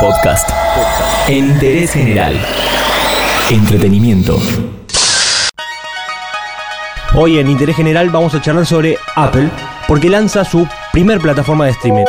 Podcast. En interés general. Entretenimiento. Hoy en Interés General vamos a charlar sobre Apple porque lanza su primer plataforma de streaming.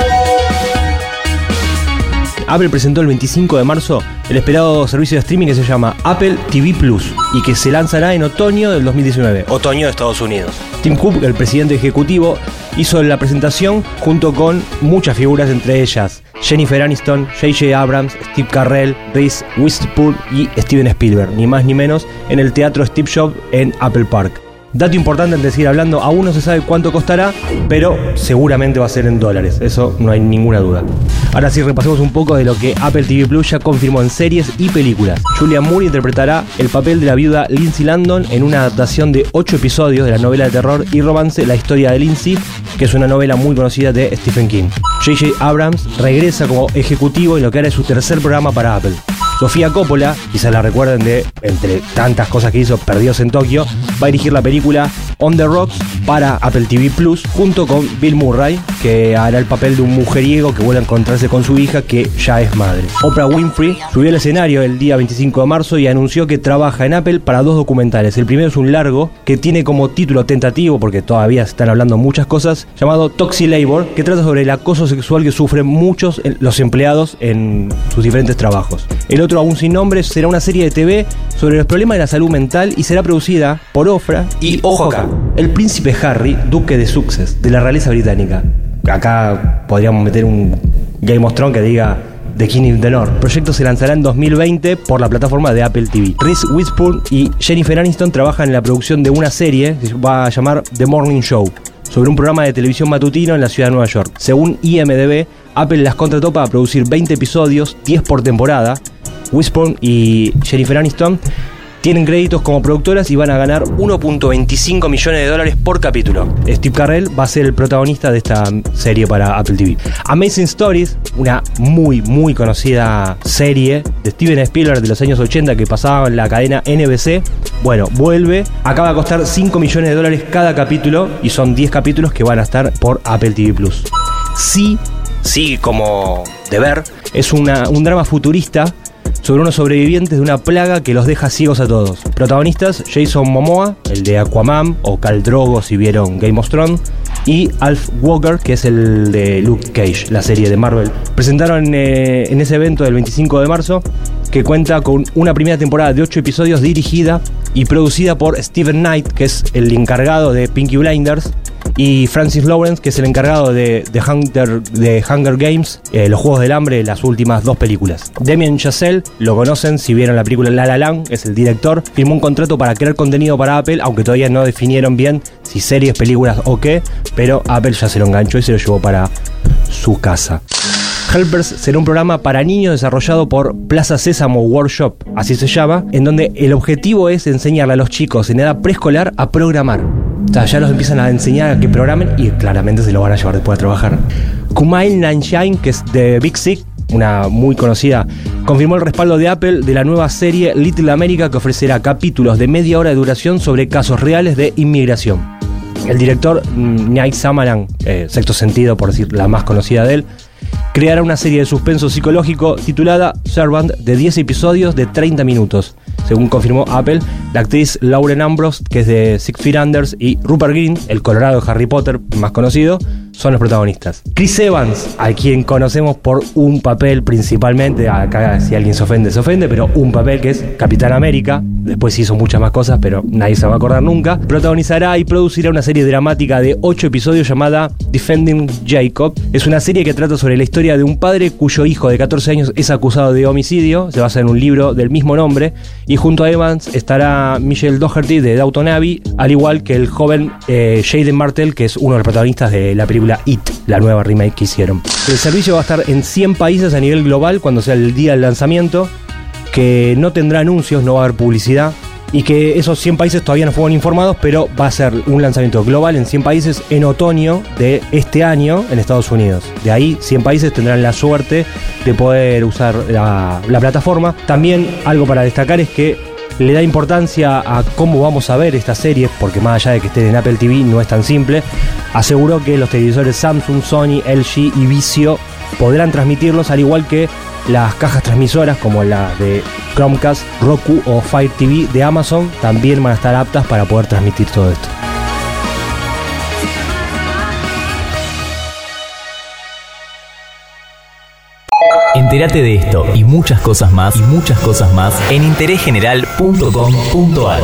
Apple presentó el 25 de marzo el esperado servicio de streaming que se llama Apple TV Plus y que se lanzará en otoño del 2019, otoño de Estados Unidos. Tim Cook, el presidente ejecutivo, hizo la presentación junto con muchas figuras, entre ellas Jennifer Aniston, J.J. Abrams, Steve Carrell, Reese Witherspoon y Steven Spielberg, ni más ni menos, en el teatro Steve Jobs en Apple Park. Dato importante antes de seguir hablando, aún no se sabe cuánto costará, pero seguramente va a ser en dólares, eso no hay ninguna duda. Ahora sí repasemos un poco de lo que Apple TV Plus ya confirmó en series y películas. Julia Moore interpretará el papel de la viuda Lindsay Landon en una adaptación de 8 episodios de la novela de terror y romance La historia de Lindsay, que es una novela muy conocida de Stephen King. J.J. Abrams regresa como ejecutivo en lo que hará su tercer programa para Apple. Sofía Coppola, quizás la recuerden de, entre tantas cosas que hizo, Perdidos en Tokio, va a dirigir la película On the Rocks para Apple TV Plus junto con Bill Murray, que hará el papel de un mujeriego que vuelve a encontrarse con su hija que ya es madre. Oprah Winfrey subió al escenario el día 25 de marzo y anunció que trabaja en Apple para dos documentales. El primero es un largo que tiene como título tentativo, porque todavía se están hablando muchas cosas, llamado Toxi Labor, que trata sobre el acoso sexual que sufren muchos los empleados en sus diferentes trabajos. El otro, aún sin nombre, será una serie de TV sobre los problemas de la salud mental y será producida por Ofra y, ojo el príncipe Harry, duque de Sussex, de la realeza británica. Acá podríamos meter un Game of Thrones que diga The King of the North. El proyecto se lanzará en 2020 por la plataforma de Apple TV. Reese Witherspoon y Jennifer Aniston trabajan en la producción de una serie que va a llamar The Morning Show sobre un programa de televisión matutino en la ciudad de Nueva York. Según IMDB, Apple las contrató para producir 20 episodios, 10 por temporada. Witherspoon y Jennifer Aniston tienen créditos como productoras y van a ganar 1.25 millones de dólares por capítulo. Steve Carrell va a ser el protagonista de esta serie para Apple TV. Amazing Stories, una muy, muy conocida serie de Steven Spielberg de los años 80 que pasaba en la cadena NBC. Bueno, vuelve. Acaba de costar 5 millones de dólares cada capítulo y son 10 capítulos que van a estar por Apple TV Plus. Sí, sí, como de ver, es una, un drama futurista sobre unos sobrevivientes de una plaga que los deja ciegos a todos. Protagonistas: Jason Momoa, el de Aquaman, o Cal Drogo si vieron Game of Thrones, y Alf Walker, que es el de Luke Cage, la serie de Marvel. Presentaron eh, en ese evento del 25 de marzo que cuenta con una primera temporada de 8 episodios dirigida y producida por Steven Knight, que es el encargado de Pinky Blinders, y Francis Lawrence, que es el encargado de, de, Hunter, de Hunger Games, eh, Los Juegos del Hambre, las últimas dos películas. Damien Chazelle, lo conocen si vieron la película La La Land, es el director, firmó un contrato para crear contenido para Apple, aunque todavía no definieron bien si series, películas o qué, pero Apple ya se lo enganchó y se lo llevó para su casa. Helpers será un programa para niños desarrollado por Plaza Sésamo Workshop, así se llama, en donde el objetivo es enseñarle a los chicos en edad preescolar a programar. O sea, ya los empiezan a enseñar a que programen y claramente se lo van a llevar después a trabajar. Kumail Nanjiani, que es de Big Sick, una muy conocida, confirmó el respaldo de Apple de la nueva serie Little America que ofrecerá capítulos de media hora de duración sobre casos reales de inmigración. El director Night Samaran, eh, sexto sentido por decir la más conocida de él, creará una serie de suspenso psicológico titulada Servant de 10 episodios de 30 minutos. Según confirmó Apple, la actriz Lauren Ambrose, que es de Six Feet Under, y Rupert Green, el colorado de Harry Potter más conocido, son los protagonistas. Chris Evans, a quien conocemos por un papel principalmente, acá si alguien se ofende, se ofende, pero un papel que es Capitán América, después hizo muchas más cosas, pero nadie se va a acordar nunca, protagonizará y producirá una serie dramática de 8 episodios llamada Defending Jacob. Es una serie que trata sobre la historia de un padre cuyo hijo de 14 años es acusado de homicidio, se basa en un libro del mismo nombre, y junto a Evans estará Michelle Doherty de Downton Abbey, al igual que el joven eh, Jaden Martell, que es uno de los protagonistas de la película It, la nueva remake que hicieron. El servicio va a estar en 100 países a nivel global cuando sea el día del lanzamiento, que no tendrá anuncios, no va a haber publicidad y que esos 100 países todavía no fueron informados, pero va a ser un lanzamiento global en 100 países en otoño de este año en Estados Unidos. De ahí 100 países tendrán la suerte de poder usar la, la plataforma. También algo para destacar es que le da importancia a cómo vamos a ver esta serie, porque más allá de que estén en Apple TV no es tan simple. Aseguró que los televisores Samsung, Sony, LG y Vizio podrán transmitirlos, al igual que las cajas transmisoras como las de Chromecast, Roku o Fire TV de Amazon también van a estar aptas para poder transmitir todo esto. Entérate de esto y muchas cosas más y muchas cosas más en interésgeneral.com.ar.